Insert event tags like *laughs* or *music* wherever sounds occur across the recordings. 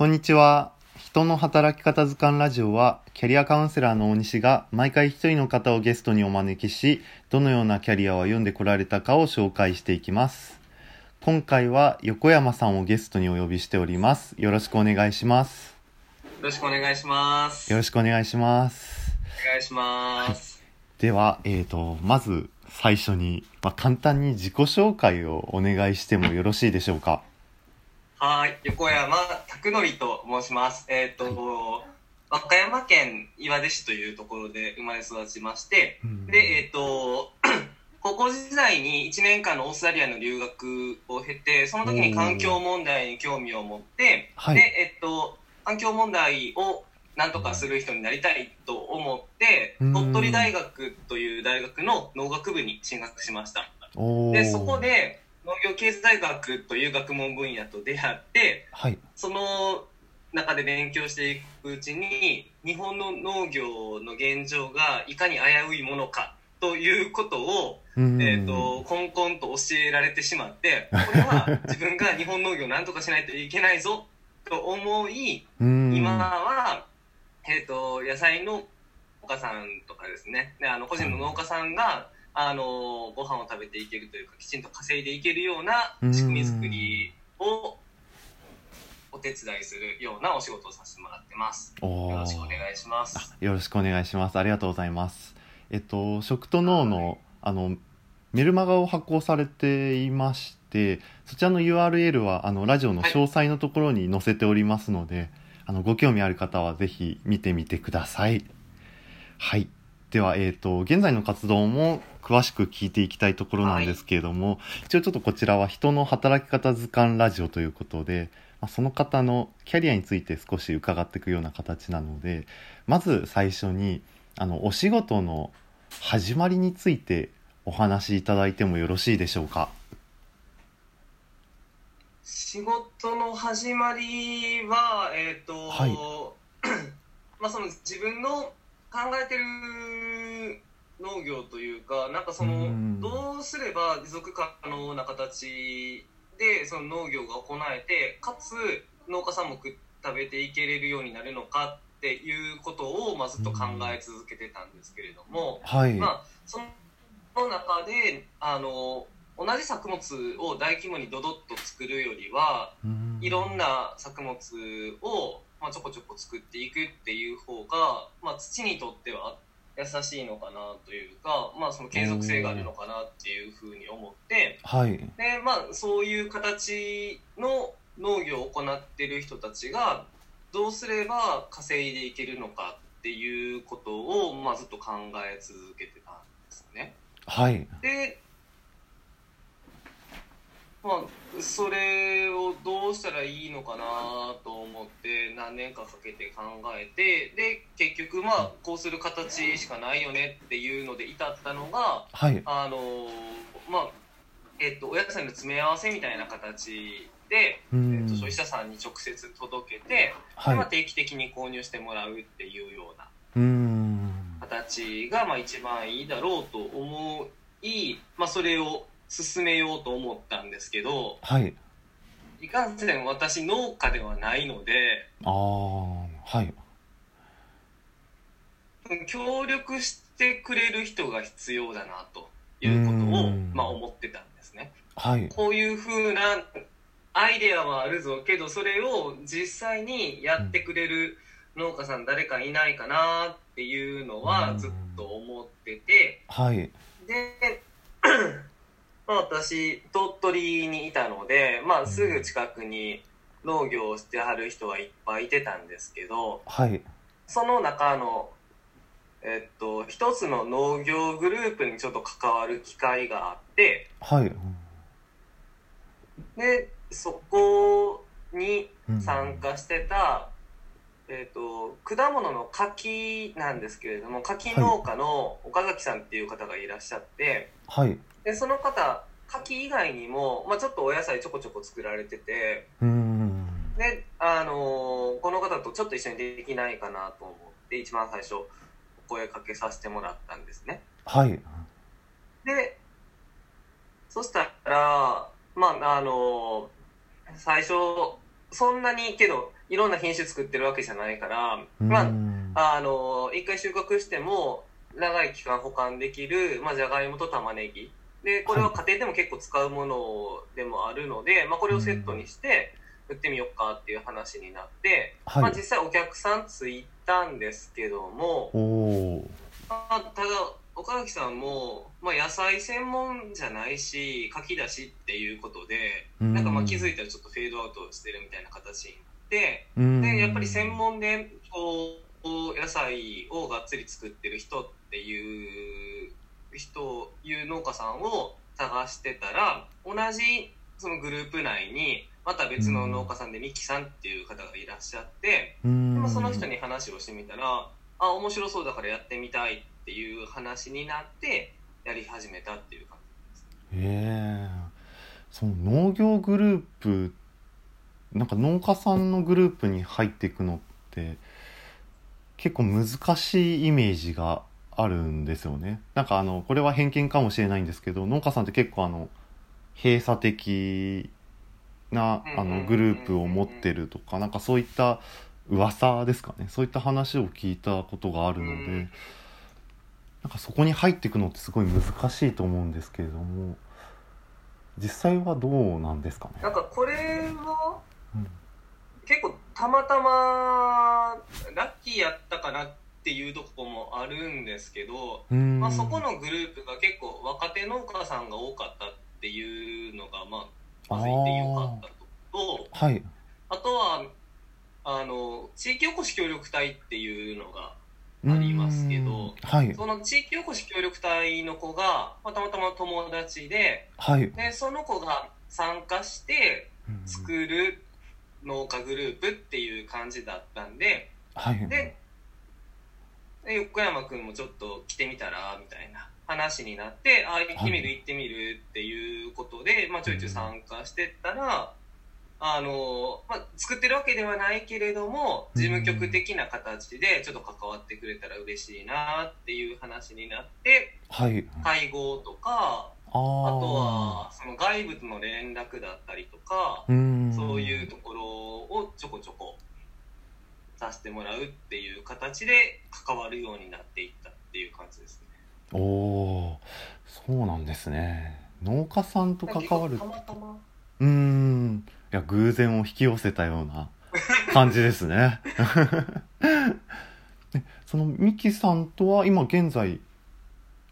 こんにちは。人の働き方図鑑ラジオは、キャリアカウンセラーの大西が毎回一人の方をゲストにお招きし、どのようなキャリアを歩んでこられたかを紹介していきます。今回は横山さんをゲストにお呼びしております。よろしくお願いします。よろしくお願いします。よろしくお願いします。お願いします。では、えーと、まず最初に、まあ、簡単に自己紹介をお願いしてもよろしいでしょうか？はい、横山拓則と申します。えっ、と、和歌山県岩出市というところで生まれ育ちまして、で、えっ、と、*clears throat* 高校時代に1年間のオーストラリアの留学を経て、その時に環境問題に興味を持って、はい。で、えっ、と、環境問題をなんとかする人になりたいと思って、うん。鳥取大学という大学の農学部に進学しました。で、そこで農業経済学という学問分野と出会って、はい。その中で勉強していくうちに、日本の農業の現状がいかに危ういものかということを、うん。えっ、と、コンコンと教えられてしまって、これは自分が日本農業を何とかしないといけないぞと思い、うん。今は、えっ、と、野菜農家さんとかですね、であの個人の農家さんが、あの、ご飯を食べていけるというか、きちんと稼いでいけるような仕組み作りをお手伝いするようなお仕事をさせてもらってます。よろしくお願いします。よろしくお願いします。ありがとうございます。えっと、食と脳の、あの、メルマガを発行されていまして、そちらの URL は、あの、ラジオの詳細のところに載せておりますので、あの、ご興味ある方はぜひ見てみてください。はい。では、えっと、現在の活動も詳しく聞いていきたいところなんですけれども、一応ちょっとこちらは人の働き方図鑑ラジオということで、まあ、その方のキャリアについて少し伺っていくような形なので、まず最初にあのお仕事の始まりについてお話しいただいてもよろしいでしょうか？仕事の始まりは、えっ、と、はい。*clears throat* まあその自分の考えてる農業というか、なんかそのうん、どうすれば持続可能な形でその農業が行えて、かつ農家さんも食食べていけれるようになるのかっていうことを、まあ、ずっと考え続けてたんですけれども、はい、まあ、その中であの同じ作物を大規模にドドッと作るよりはうん。いろんな作物を、まあ、ちょこちょこ作っていくっていう方が、まあ、土にとっては優しいのかなというか、まあ、その継続性があるのかなっていうふうに思ってはいで、まあ、そういう形の農業を行ってる人たちがどうすれば稼いでいけるのかっていうことを、まあ、ずっと考え続けてたんですね。はいで、まあ、それをどうしたらいいのかなと思って何年かかけて考えてで結局まあこうする形しかないよねっていうので至ったのがはい。あのまあえっとお野菜の詰め合わせみたいな形で、うえっんと消費者さんに直接届けて、はい。まあ、定期的に購入してもらうっていうようなうん。形がまあ一番いいだろうと思い、まあ、それを進めようと思ったんですけどはい。いかんせん私農家ではないのでああはい。協力してくれる人が必要だなということをうん。まあ思ってたんですね。はい。こういう風なアイデアはあるぞけどそれを実際にやってくれる農家さん誰かいないかなっていうのはずっと思ってて。はい。で、まあ、私鳥取にいたので、まあ、すぐ近くに農業をしてはる人はいっぱいいてたんですけどはい。その中の、えっと、一つの農業グループにちょっと関わる機会があってはい。でそこにうん参加してた、えっと果物の柿なんですけれども柿農家の岡崎さんっていう方がいらっしゃって。はいでその方柿以外にも、まあ、ちょっとお野菜ちょこちょこ作られててうん。で、あのーこの方とちょっと一緒にできないかなと思って一番最初お声かけさせてもらったんですね。はい。でそしたらまああのー最初そんなにけどいろんな品種作ってるわけじゃないから、まああの一回収穫しても長い期間保管できる、まあ、じゃがいもと玉ねぎでこれは家庭でも結構使うものでもあるので、まあ、これをセットにして売ってみようかっていう話になって、はい、まあ、実際お客さんついたんですけども、おまあ、ただ岡垣さんも、まあ、野菜専門じゃないし書き出しっていうことでなんかまあ気づいたらちょっとフェードアウトしてるみたいな形になってでやっぱり専門でこう野菜をがっつり作ってる人っていう人いう農家さんを探してたら同じそのグループ内にまた別の農家さんでミキさんっていう方がいらっしゃってでもその人に話をしてみたらあ面白そうだからやってみたいっていう話になってやり始めたっていう感じです。へえその農業グループなんか農家さんのグループに入っていくのって結構難しいイメージがあるんですよね。なんかあのこれは偏見かもしれないんですけど農家さんって結構あの閉鎖的なあのグループを持ってるとかなんかそういった噂ですかね。そういった話を聞いたことがあるので、なんかそこに入っていくのってすごい難しいと思うんですけれども実際はどうなんですかね。なんかこれは、うん、結構たまたまラッキーやったかなっていうとこもあるんですけど、まあ、そこのグループが結構若手農家さんが多かったっていうのがまあいてよかったと。はい、あとはあの地域おこし協力隊っていうのがありますけど、はい、その地域おこし協力隊の子が、まあ、たまたま友達で,、はい、でその子が参加して作る農家グループっていう感じだったんで、はい、で横山君もちょっと来てみたらみたいな話になってあ行ってみる行ってみるっていうことで、まあ、ちょいちょい参加してったら。あのまあ、作ってるわけではないけれども事務局的な形でちょっと関わってくれたら嬉しいなっていう話になって、はい、会合とかあとはその外部との連絡だったりとかそういうところをちょこちょこさせてもらうっていう形で関わるようになっていったっていう感じですね。おおそうなんですね。農家さんと関わるたまたま。うんいや偶然を引き寄せたような *laughs* 感じですね。*laughs* そのミキさんとは今現在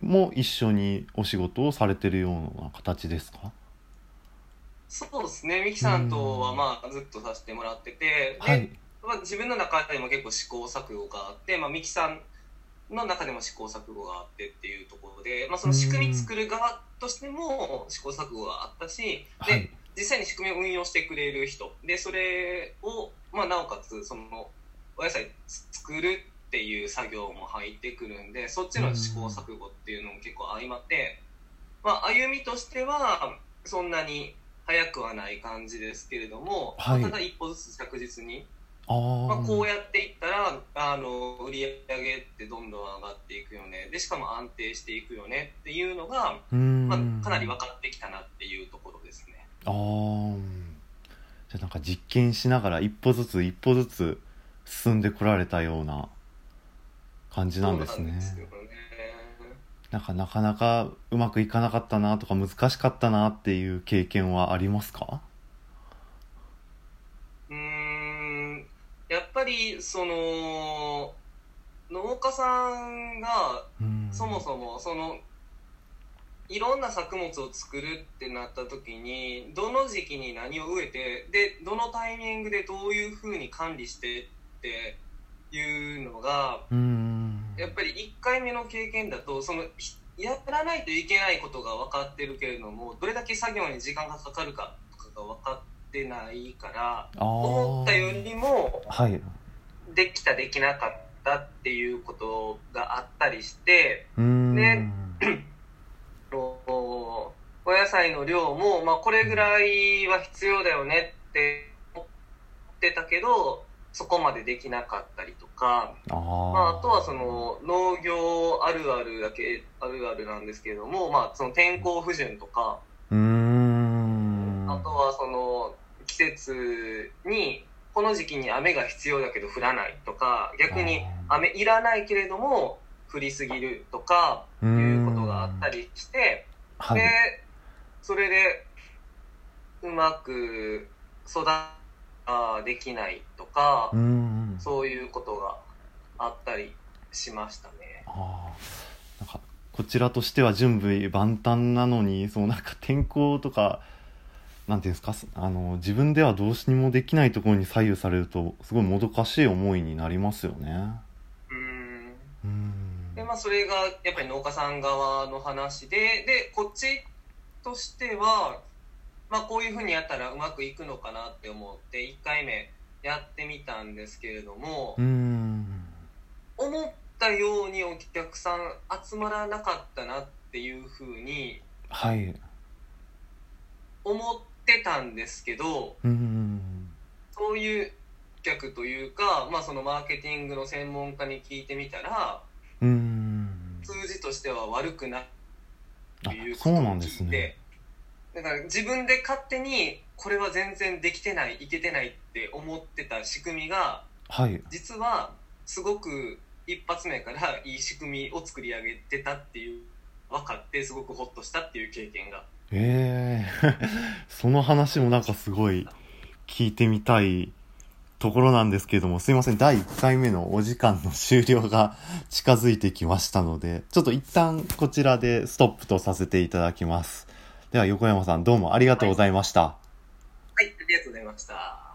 も一緒にお仕事をされてるような形ですか？そうですね。ミキさんとはまあずっとさせてもらっててで、はいまあ、自分の中でも結構試行錯誤があって、まあ、ミキさんの中でも試行錯誤があってっていうところで、まあ、その仕組み作る側としても試行錯誤があったし、で、はい。実際に仕組みを運用してくれる人。でそれを、まあ、なおかつそのお野菜作るっていう作業も入ってくるんでそっちの試行錯誤っていうのも結構相まって、まあ、歩みとしてはそんなに早くはない感じですけれども、はい。ただ一歩ずつ着実に、まあ、こうやっていったらあの売り上げってどんどん上がっていくよね。でしかも安定していくよね。っていうのが、うん。まあ、かなり分かってきたなっていうところですね。あー。じゃあなんか実験しながら一歩ずつ一歩ずつ進んでこられたような感じなんですね。なんですよね。なんかなかなかうまくいかなかったなとか難しかったなっていう経験はありますか？りその農家さんがうん。そもそもそのいろんな作物を作るってなった時にどの時期に何を植えてでどのタイミングでどういうふうに管理してっていうのがうん。やっぱり1回目の経験だとそのひやらないといけないことが分かってるけれどもどれだけ作業に時間がかかるかとかが分かってないから思ったよりもはいできたできなかったっていうことがあったりしてうん。ねおお野菜の量も、まあ、これぐらいは必要だよねって思ってたけどそこまでできなかったりとか、あー。まあ、あとはその農業あるあるだけあるあるなんですけれども、まあ、その天候不順とかあとはその季節にこの時期に雨が必要だけど降らないとか逆に雨いらないけれども降りすぎるとかいうことがあったりしてはい。でそれでうまく育あできないとかうんうん。そういうことがあったりしましたね。なんかこちらとしては準備万端なのにそうなんか天候とかなんていうんですか？あの自分ではどうしにもできないところに左右されるとすごいもどかしい思いになりますよね。うん。うん。でまあそれがやっぱり農家さん側の話ででこっちとしては、まあ、こういうふうにやったらうまくいくのかなって思って1回目やってみたんですけれどもうん。思ったようにお客さん集まらなかったなっていうふうにはい。思ってたんですけどうんそういう客というか、まあ、そのマーケティングの専門家に聞いてみたらうん数字としては悪くないあということをなんですね。聞いてだから自分で勝手にこれは全然できてないいけてないって思ってた仕組みがはい。実はすごく一発目からいい仕組みを作り上げてたっていう分かってすごくホッとしたっていう経験がええ *laughs* その話もなんかすごい聞いてみたいところなんですけれども、すいません、第1回目のお時間の終了が近づいてきましたので、ちょっと一旦こちらでストップとさせていただきます。では横山さんどうもありがとうございました。はいありがとうございました。